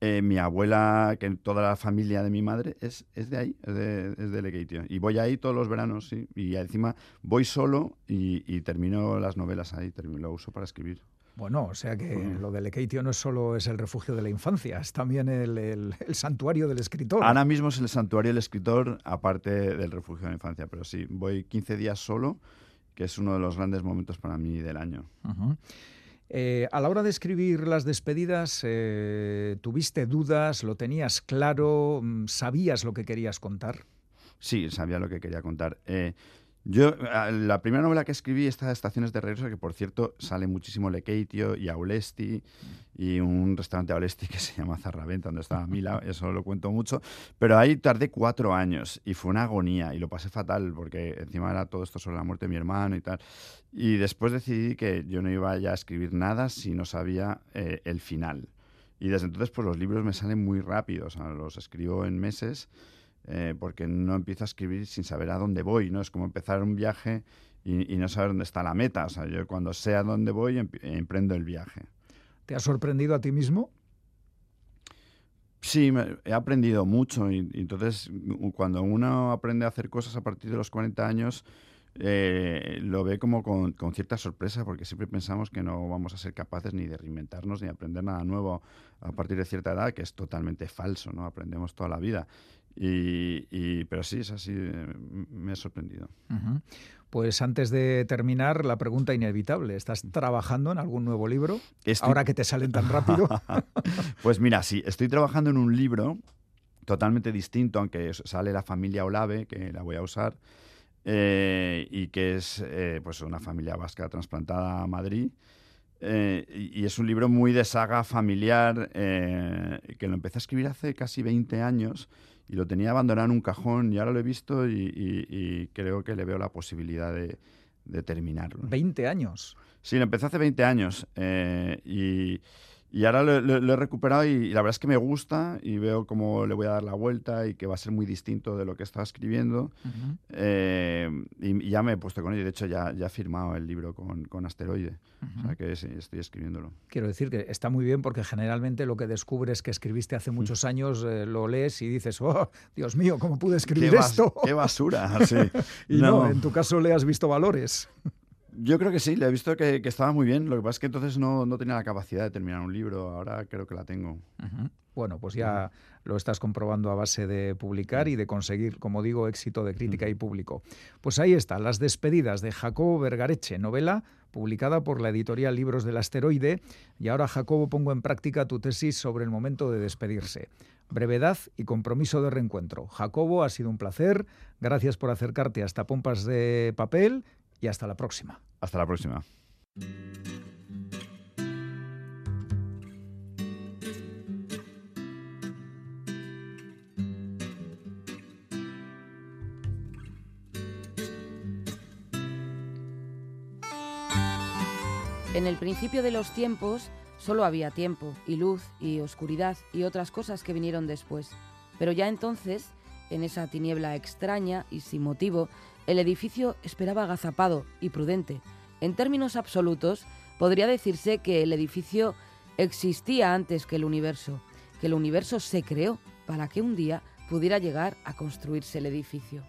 eh, mi abuela, que toda la familia de mi madre es, es de ahí, es de, es de. Y voy ahí todos los veranos, sí. Y encima voy solo y, termino las novelas ahí, termino, lo uso para escribir. Bueno, o sea que lo de Lekeitio no solo es el refugio de la infancia, es también el, el, santuario del escritor. Ahora mismo es el santuario del escritor, aparte del refugio de la infancia, pero sí, voy 15 días solo, que es uno de los grandes momentos para mí del año. Eh, a la hora de escribir las despedidas, eh, ¿tuviste dudas? ¿Lo tenías claro? Mm, ¿Sabías lo que querías contar? Sí, sabía lo que quería contar. Eh, yo, la primera novela que escribí, esta Estaciones de Regreso, que por cierto sale muchísimo Lekeitio y Aulesti y un restaurante Aulesti [laughs] que se llama Zarraventa, donde estaba Mila, [laughs] eso lo cuento mucho. Pero ahí tardé cuatro años y fue una agonía y lo pasé fatal porque encima era todo esto sobre la muerte de mi hermano y tal. Y después decidí que yo no iba ya a escribir nada si no sabía eh, el final. Y desde entonces, pues los libros me salen muy rápido, o sea, los escribo en meses eh, porque no empiezo a escribir sin saber a dónde voy, ¿no? Es como empezar un viaje y, no saber dónde está la meta. O sea, yo cuando sé a dónde voy, emprendo el viaje. ¿Te ha sorprendido a ti mismo? Sí, he aprendido mucho y, entonces cuando uno aprende a hacer cosas a partir de los 40 años, eh, lo ve como con, con, cierta sorpresa, porque siempre pensamos que no vamos a ser capaces ni de reinventarnos ni de aprender nada nuevo a partir de cierta edad, que es totalmente falso, ¿no? Aprendemos toda la vida. Y, pero sí, es así, me ha sorprendido. Pues antes de terminar, la pregunta inevitable. ¿Estás trabajando en algún nuevo libro? Ahora que te salen tan rápido. [laughs] pues mira, sí, estoy trabajando en un libro totalmente distinto, aunque sale la familia Olave, que la voy a usar, eh, y que es eh, pues una familia vasca trasplantada a Madrid. Eh, y, es un libro muy de saga familiar, que lo empecé a escribir hace casi 20 años y lo tenía abandonado en un cajón y ahora lo he visto y, creo que le veo la posibilidad de, terminarlo. ¿20 años? Sí, lo empecé hace 20 años y y ahora lo, he recuperado y, la verdad es que me gusta y veo cómo le voy a dar la vuelta y que va a ser muy distinto de lo que estaba escribiendo. Eh, y, ya me he puesto con ello. De hecho, ya, ya he firmado el libro con, con Asteroide. O sea que sí, estoy escribiéndolo. Quiero decir que está muy bien porque generalmente lo que descubres que escribiste hace muchos años eh, lo lees y dices, oh, Dios mío, ¿cómo pude escribir esto? ¡Qué basura! Sí. [laughs] y no, en tu caso le has visto valores. Yo creo que sí, le he visto que, estaba muy bien. Lo que pasa es que entonces no, tenía la capacidad de terminar un libro. Ahora creo que la tengo. Bueno, pues ya lo estás comprobando a base de publicar y de conseguir, como digo, éxito de crítica y público. Pues ahí está, Las despedidas de Jacobo Vergareche, novela publicada por la editorial Libros del Asteroide. Y ahora, Jacobo, pongo en práctica tu tesis sobre el momento de despedirse. Brevedad y compromiso de reencuentro. Jacobo, ha sido un placer. Gracias por acercarte hasta Pompas de Papel y hasta la próxima. Hasta la próxima. En el principio de los tiempos solo había tiempo y luz y oscuridad y otras cosas que vinieron después, pero ya entonces en esa tiniebla extraña y sin motivo, el edificio esperaba agazapado y prudente. En términos absolutos, podría decirse que el edificio existía antes que el universo, que el universo se creó para que un día pudiera llegar a construirse el edificio.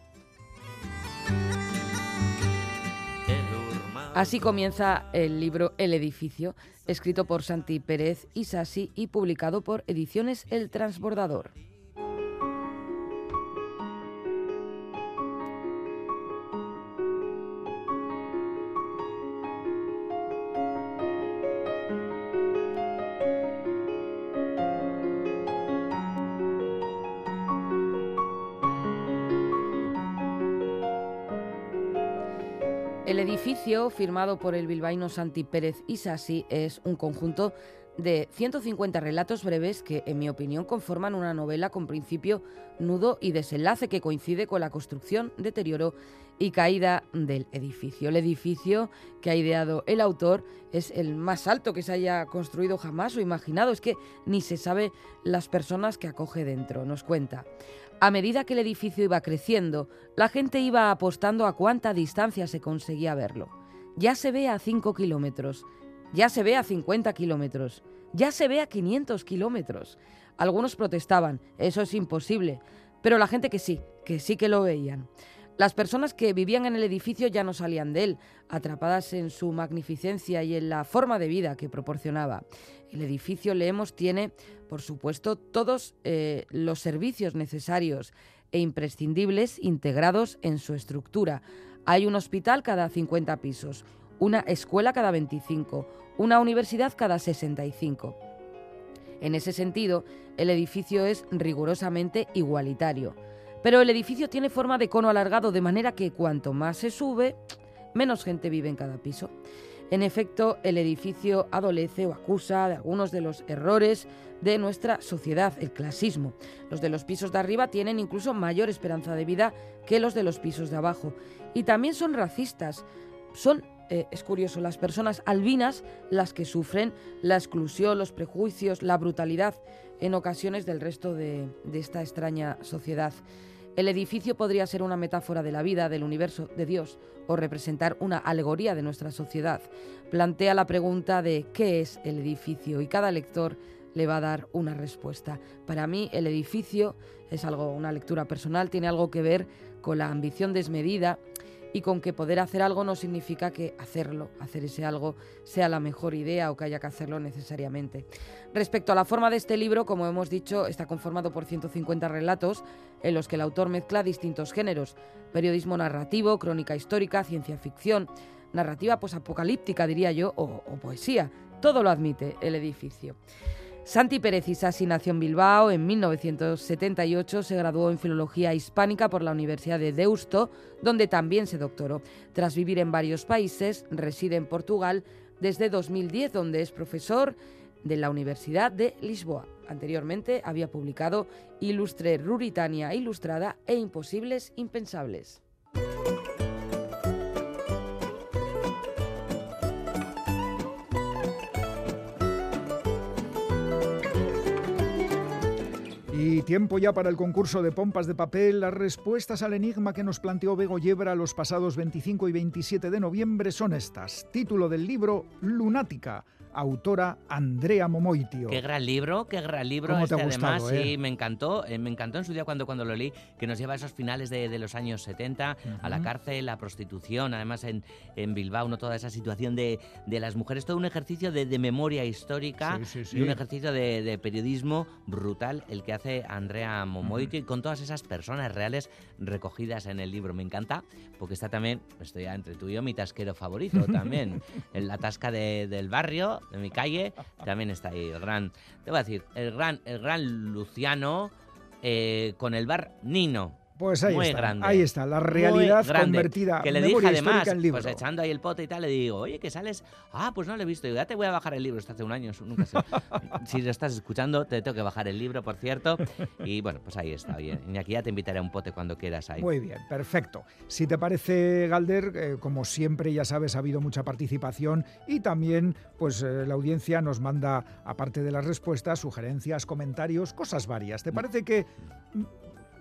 Así comienza el libro El edificio, escrito por Santi Pérez Isasi y publicado por Ediciones El Transbordador. Firmado por el bilbaíno Santi Pérez Isasi, es un conjunto de 150 relatos breves que, en mi opinión, conforman una novela con principio, nudo y desenlace que coincide con la construcción, deterioro y caída del edificio. El edificio que ha ideado el autor es el más alto que se haya construido jamás o imaginado. Es que ni se sabe las personas que acoge dentro, nos cuenta. A medida que el edificio iba creciendo, la gente iba apostando a cuánta distancia se conseguía verlo. Ya se ve a 5 kilómetros, ya se ve a 50 kilómetros, ya se ve a 500 kilómetros. Algunos protestaban, eso es imposible, pero la gente que sí, que sí que lo veían. Las personas que vivían en el edificio ya no salían de él, atrapadas en su magnificencia y en la forma de vida que proporcionaba. El edificio, leemos, tiene, por supuesto, todos eh, los servicios necesarios e imprescindibles integrados en su estructura. Hay un hospital cada 50 pisos, una escuela cada 25, una universidad cada 65. En ese sentido, el edificio es rigurosamente igualitario. Pero el edificio tiene forma de cono alargado, de manera que cuanto más se sube, menos gente vive en cada piso. En efecto, el edificio adolece o acusa de algunos de los errores de nuestra sociedad, el clasismo. Los de los pisos de arriba tienen incluso mayor esperanza de vida que los de los pisos de abajo. Y también son racistas. Son, eh, es curioso, las personas albinas las que sufren la exclusión, los prejuicios, la brutalidad en ocasiones del resto de, de esta extraña sociedad. El edificio podría ser una metáfora de la vida, del universo, de Dios, o representar una alegoría de nuestra sociedad. Plantea la pregunta de qué es el edificio y cada lector le va a dar una respuesta. Para mí el edificio es algo, una lectura personal, tiene algo que ver con la ambición desmedida y con que poder hacer algo no significa que hacerlo, hacer ese algo, sea la mejor idea o que haya que hacerlo necesariamente. Respecto a la forma de este libro, como hemos dicho, está conformado por 150 relatos en los que el autor mezcla distintos géneros, periodismo narrativo, crónica histórica, ciencia ficción, narrativa posapocalíptica, diría yo, o, o poesía. Todo lo admite el edificio. Santi Pérez Isasi nació en Bilbao en 1978, se graduó en Filología Hispánica por la Universidad de Deusto, donde también se doctoró. Tras vivir en varios países, reside en Portugal desde 2010, donde es profesor de la Universidad de Lisboa. Anteriormente había publicado Ilustre Ruritania Ilustrada e Imposibles Impensables. Tiempo ya para el concurso de pompas de papel. Las respuestas al enigma que nos planteó Bego Yebra los pasados 25 y 27 de noviembre son estas. Título del libro Lunática autora Andrea Momoitio. Qué gran libro, qué gran libro. ¿Cómo te este, ha gustado, además, eh? sí, me encantó. eh, me encantó en su día cuando, cuando lo leí, que nos lleva a esos finales de, de los años 70, a la cárcel, la prostitución, además en, en Bilbao, ¿no? toda esa situación de, de las mujeres, todo un ejercicio de, de memoria histórica Sí, sí, sí. y un ejercicio de, de periodismo brutal el que hace Andrea Momoitio y con todas esas personas reales recogidas en el libro. Me encanta porque está también, estoy ya entre tú y yo, mi tasquero favorito también. [laughs] en la tasca de- del barrio, de mi calle, también está ahí el gran, te voy a decir, el gran, el gran Luciano eh, con el bar Nino. Pues ahí muy está, grande. ahí está, la realidad convertida Que le dije además, en libro. pues echando ahí el pote y tal, le digo, oye, que sales. Ah, pues no lo he visto. Digo, ya te voy a bajar el libro. Esto hace un año, nunca sé. [laughs] si lo estás escuchando, te tengo que bajar el libro, por cierto. Y bueno, pues ahí está. Oye, Iñaki, ya te invitaré a un pote cuando quieras ahí. Muy bien, perfecto. Si te parece, Galder, eh, como siempre, ya sabes, ha habido mucha participación y también, pues eh, la audiencia nos manda, aparte de las respuestas, sugerencias, comentarios, cosas varias. ¿Te parece que mm,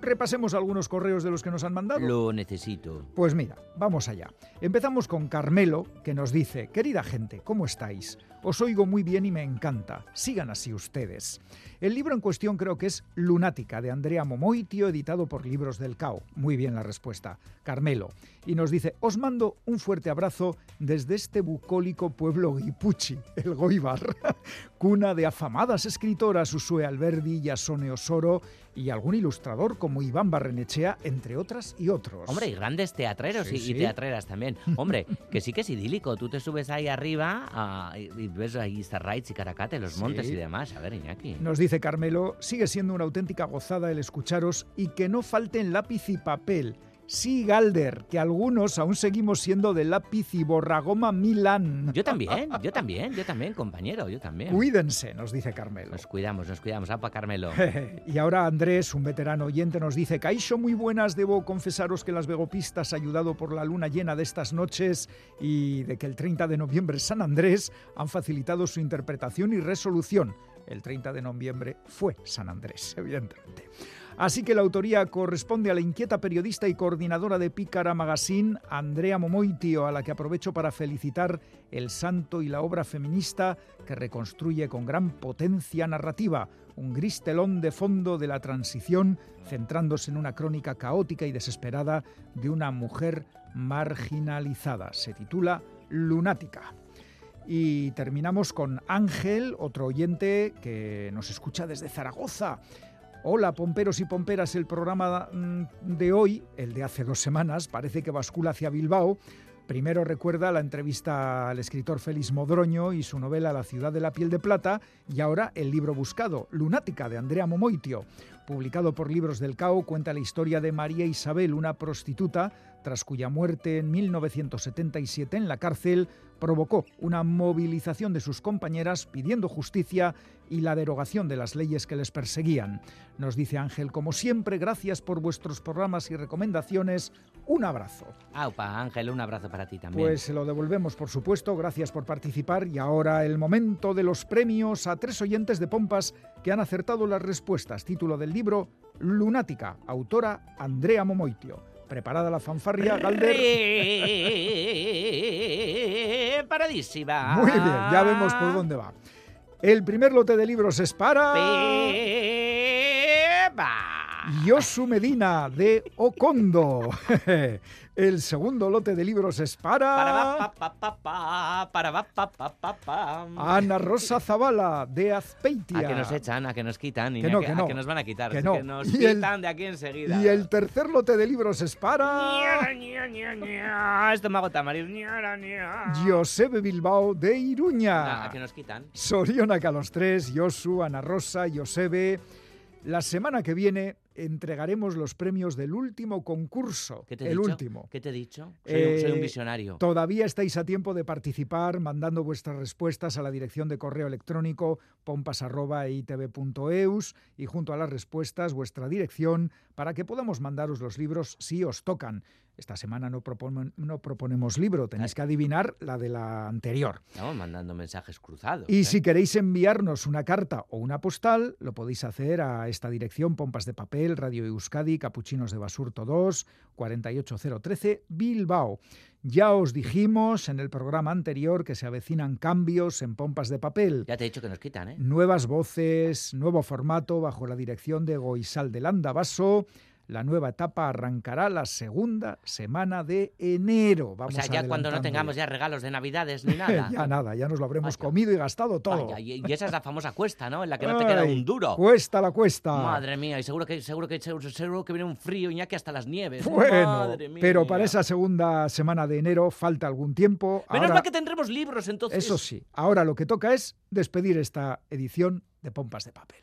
repasemos algunos correos de los que nos han mandado? Lo necesito. Pues mira, vamos allá. Empezamos con Carmelo, que nos dice, querida gente, ¿cómo estáis? Os oigo muy bien y me encanta. Sigan así ustedes. El libro en cuestión creo que es Lunática, de Andrea Momoitio, editado por Libros del Cao. Muy bien la respuesta. Carmelo. Y nos dice, os mando un fuerte abrazo desde este bucólico pueblo guipuchi, el Goibar, [laughs] cuna de afamadas escritoras Usue Alberdi, Yasone Osoro y algún ilustrador como Iván Barrenechea, entre otras y otros. Hombre, y grandes teatreros Sí, y, y sí. teatreras también. [laughs] Hombre, que sí que es idílico. Tú te subes ahí arriba ah, y, y ves ahí Starrights y Caracate, los montes Sí. y demás. A ver, Iñaki. Nos dice Carmelo, sigue siendo una auténtica gozada el escucharos y que no falten lápiz y papel. Sí, Galder, que algunos aún seguimos siendo de lápiz y borragoma Milán. Yo también, yo también, yo también, compañero, yo también. Cuídense, nos dice Carmelo. Nos cuidamos, nos cuidamos. Apa, Carmelo. [laughs] y ahora Andrés, un veterano oyente, nos dice, Caixo, muy buenas, debo confesaros que las vegopistas, ayudado por la luna llena de estas noches y de que el 30 de noviembre San Andrés, han facilitado su interpretación y resolución. El 30 de noviembre fue San Andrés, evidentemente. Así que la autoría corresponde a la inquieta periodista y coordinadora de Pícara Magazine, Andrea Momoitio, a la que aprovecho para felicitar el santo y la obra feminista que reconstruye con gran potencia narrativa un gris telón de fondo de la transición, centrándose en una crónica caótica y desesperada de una mujer marginalizada. Se titula Lunática. Y terminamos con Ángel, otro oyente que nos escucha desde Zaragoza. Hola, pomperos y pomperas, el programa mm, de hoy, el de hace dos semanas, parece que bascula hacia Bilbao. Primero recuerda la entrevista al escritor Félix Modroño y su novela La ciudad de la piel de plata y ahora el libro buscado, Lunática, de Andrea Momoitio. Publicado por Libros del Cao, cuenta la historia de María Isabel, una prostituta, tras cuya muerte en 1977 en la cárcel provocó una movilización de sus compañeras pidiendo justicia y la derogación de las leyes que les perseguían. Nos dice Ángel, como siempre, gracias por vuestros programas y recomendaciones. Un abrazo. Aupa, Ángel, un abrazo para ti también. Pues se lo devolvemos, por supuesto. Gracias por participar. Y ahora el momento de los premios a tres oyentes de Pompas que han acertado las respuestas. Título del libro Lunática, autora Andrea Momoitio. Preparada la fanfarria, Galder. Paradísima. Muy bien, ya vemos por dónde va. El primer lote de libros es para Pepa. Yosu Medina de Ocondo. [laughs] El segundo lote de libros es Para. Ana Rosa Zavala de Azpeitia. A que nos echan, a que nos quitan, y Que no, a, que no. a que nos van a quitar, Que no. que nos Y el- quitan de aquí enseguida. Y el tercer lote de libros es para. Ña, ña. Josebe Bilbao de Iruña. A que nos quitan. Sorionak a los tres, Josu, Ana Rosa, Josebe. La semana que viene entregaremos los premios del último concurso. ¿Qué te he el dicho? último. ¿Qué te he dicho? Soy, un, soy un Eh, visionario. Todavía estáis a tiempo de participar mandando vuestras respuestas a la dirección de correo electrónico pompas.itv.eus y junto a las respuestas vuestra dirección para que podamos mandaros los libros si os tocan. Esta semana no, proponemos libro, tenéis que adivinar la de la anterior. Estamos mandando mensajes cruzados. Y ¿eh? si queréis enviarnos una carta o una postal, lo podéis hacer a esta dirección, Pompas de Papel, Radio Euskadi, Capuchinos de Basurto 2, 48013, Bilbao. Ya os dijimos en el programa anterior que se avecinan cambios en Pompas de Papel. Ya te he dicho que nos quitan, ¿eh? Nuevas voces, nuevo formato bajo la dirección de Goisal de Basso. La nueva etapa arrancará la segunda semana de enero. Vamos o sea, ya cuando no tengamos ya regalos de Navidades ni nada. ya nada, ya nos lo habremos Vaya. comido y gastado todo. Vaya, y, y esa es la famosa cuesta, ¿no? En la que no te queda Ay, un duro. Cuesta la cuesta. Madre mía, y seguro que, seguro que, seguro, seguro que viene un frío, Iñaki, hasta las nieves. Bueno, Madre mía. pero para esa segunda semana de enero falta algún tiempo. Menos Ahora- mal que tendremos libros, entonces. eso sí, ahora lo que toca es despedir esta edición de Pompas de Papel.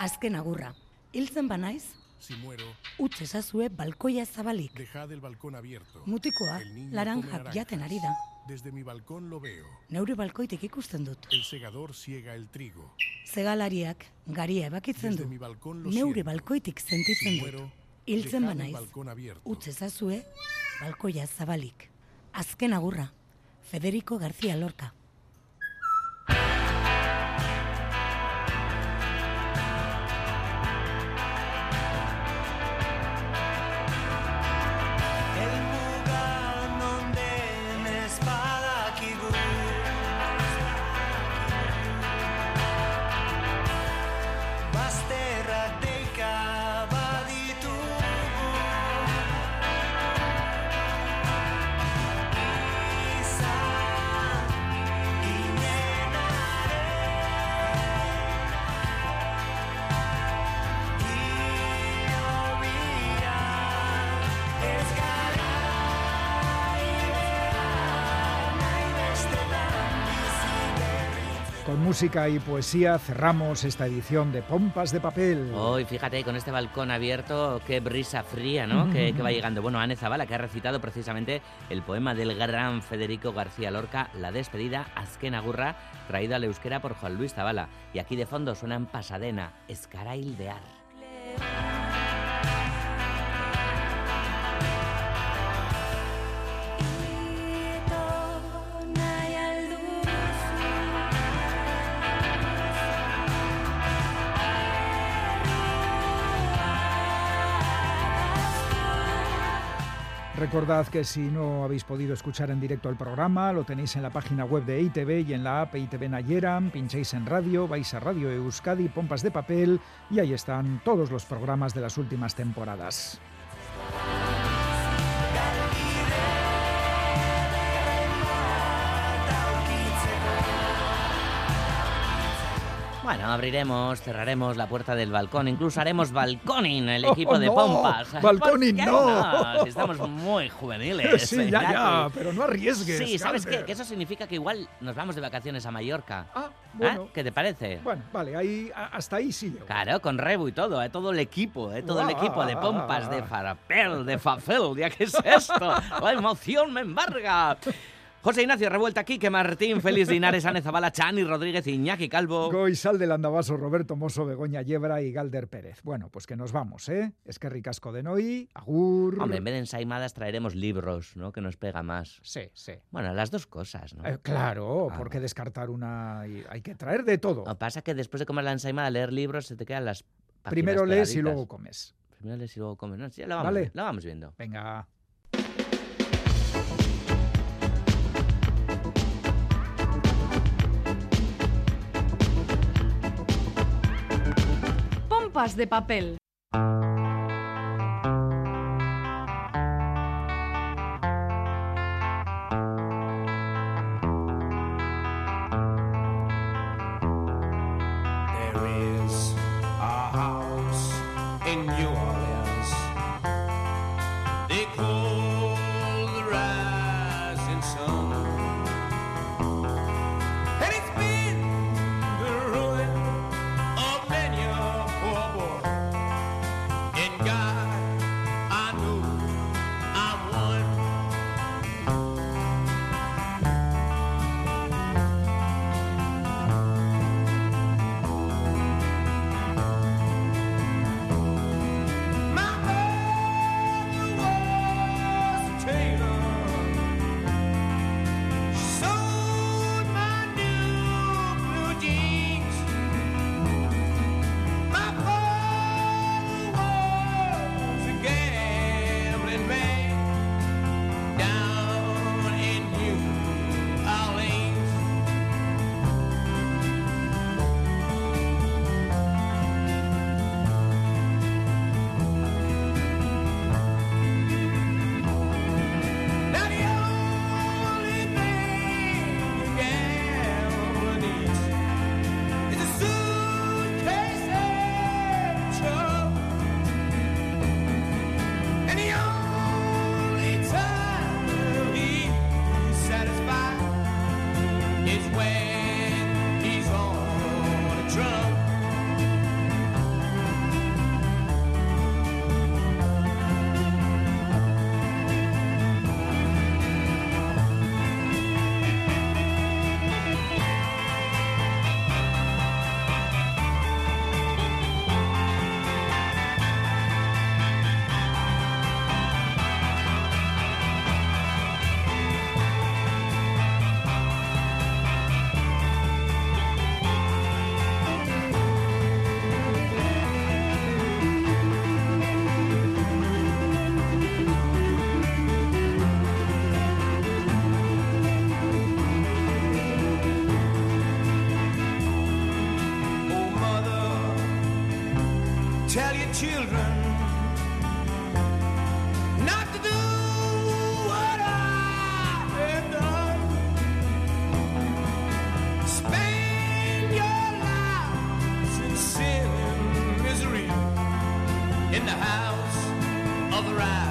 Azken agurra. Hiltzen banaiz, Si muero, utz ezazue balkoia zabalik. dejad el balcón abierto. Mutikoa, laranjak jaten ari da. Desde mi balcón lo veo. Neure balkoitik ikusten dut. El segador siega el trigo. Zegalariak garia ebakitzen du. Neure balkoitik Si sentitzen dut. muero, Hiltzen dejad el banaiz, utz ezazue balkoia zabalik. Azken agurra. Federico García Lorca. Música y poesía cerramos esta edición de Pompas de Papel. Hoy, fíjate, con este balcón abierto, qué brisa fría, ¿no? que, va llegando. Bueno, Anne Zavala, que ha recitado precisamente el poema del gran Federico García Lorca, La despedida, Azken Agurra, traído al euskera por Juan Luis Zavala. Y aquí de fondo suena en Pasadena, Escarail Recordad que si no habéis podido escuchar en directo el programa, lo tenéis en la página web de ITV y en la app ITV Nayeran, pincháis en radio, vais a Radio Euskadi, Pompas de Papel y ahí están todos los programas de las últimas temporadas. Bueno, abriremos, cerraremos la puerta del balcón, incluso haremos balconing el [laughs] equipo Oh, de no, pompas. balconing, ¿Por qué no. Si estamos muy juveniles. Sí, ya, ya, Iñaki. pero no arriesgues. Sí, ¿sabes qué? Calder. Que eso significa que igual nos vamos de vacaciones a Mallorca. Ah, ¿Ah? bueno. ¿Qué te parece? Bueno, vale, ahí, hasta ahí sí. llego. Claro, con Rebu y todo, ¿eh? todo el equipo, ¿eh? todo el Guau. equipo de pompas, de farapel, de fafel, ¿ya qué es esto? [laughs] La emoción me embarga. José Ignacio Revuelta, Quique Martín, Félix Linares, Ane Zabala, Chani Rodríguez, Iñaki Calvo. Goizal del Andabaso, Roberto Mosso, Begoña Yebra y Galder Pérez. Bueno, pues que nos vamos, ¿eh? Es que ricasco de Noi, Agur. Hombre, en vez de ensaimadas traeremos libros, ¿no? Que nos pega más. Sí, sí. Bueno, las dos cosas, ¿no? Eh, claro, Ah, ¿por qué descartar una? Hay que traer de todo. Lo que pasa es que después de comer la ensaimada, leer libros, se te quedan las Primero lees y luego comes. Primero lees y luego comes. No, sí, vamos, Vale. lo vamos viendo. Venga. Pompas de papel. Children not to do what I have done. Spend your lives in sin and misery in the house of the sun.